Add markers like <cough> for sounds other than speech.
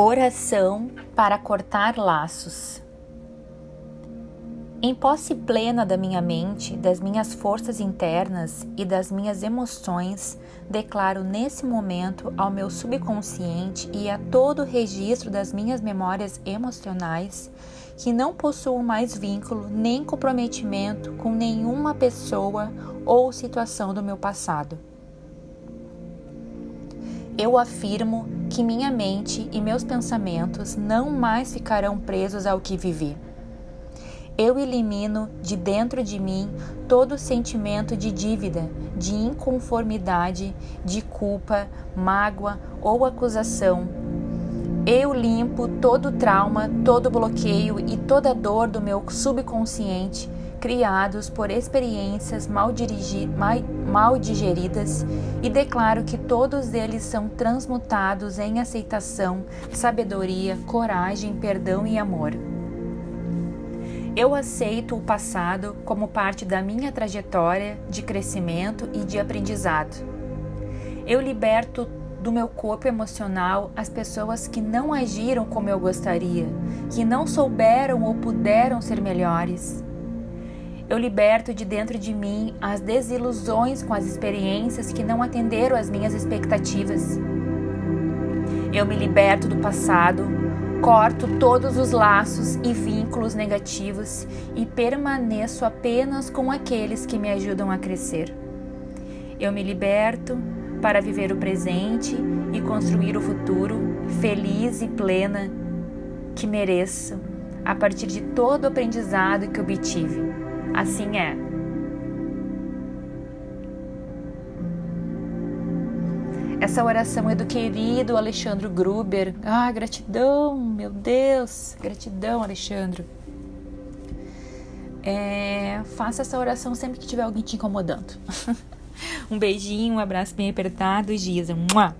Oração para cortar laços. Em posse plena da minha mente, das minhas forças internas e das minhas emoções, declaro nesse momento ao meu subconsciente e a todo o registro das minhas memórias emocionais que não possuo mais vínculo nem comprometimento com nenhuma pessoa ou situação do meu passado. Eu afirmo que minha mente e meus pensamentos não mais ficarão presos ao que vivi. Eu elimino de dentro de mim todo sentimento de dívida, de inconformidade, de culpa, mágoa ou acusação. Eu limpo todo trauma, todo bloqueio e toda dor do meu subconsciente criados por experiências mal, mal, mal digeridas e declaro que todos eles são transmutados em aceitação, sabedoria, coragem, perdão e amor. Eu aceito o passado como parte da minha trajetória de crescimento e de aprendizado. Eu liberto do meu corpo emocional as pessoas que não agiram como eu gostaria, que não souberam ou puderam ser melhores. Eu liberto de dentro de mim as desilusões com as experiências que não atenderam às minhas expectativas. Eu me liberto do passado, corto todos os laços e vínculos negativos e permaneço apenas com aqueles que me ajudam a crescer. Eu me liberto para viver o presente e construir o futuro feliz e plena que mereço a partir de todo o aprendizado que obtive. Assim é. Essa oração é do querido Alexandre Gruber. Ah, gratidão, meu Deus, gratidão, Alexandre. É, faça essa oração sempre que tiver alguém te incomodando. <laughs> um beijinho, um abraço bem apertado, Giza. Mua!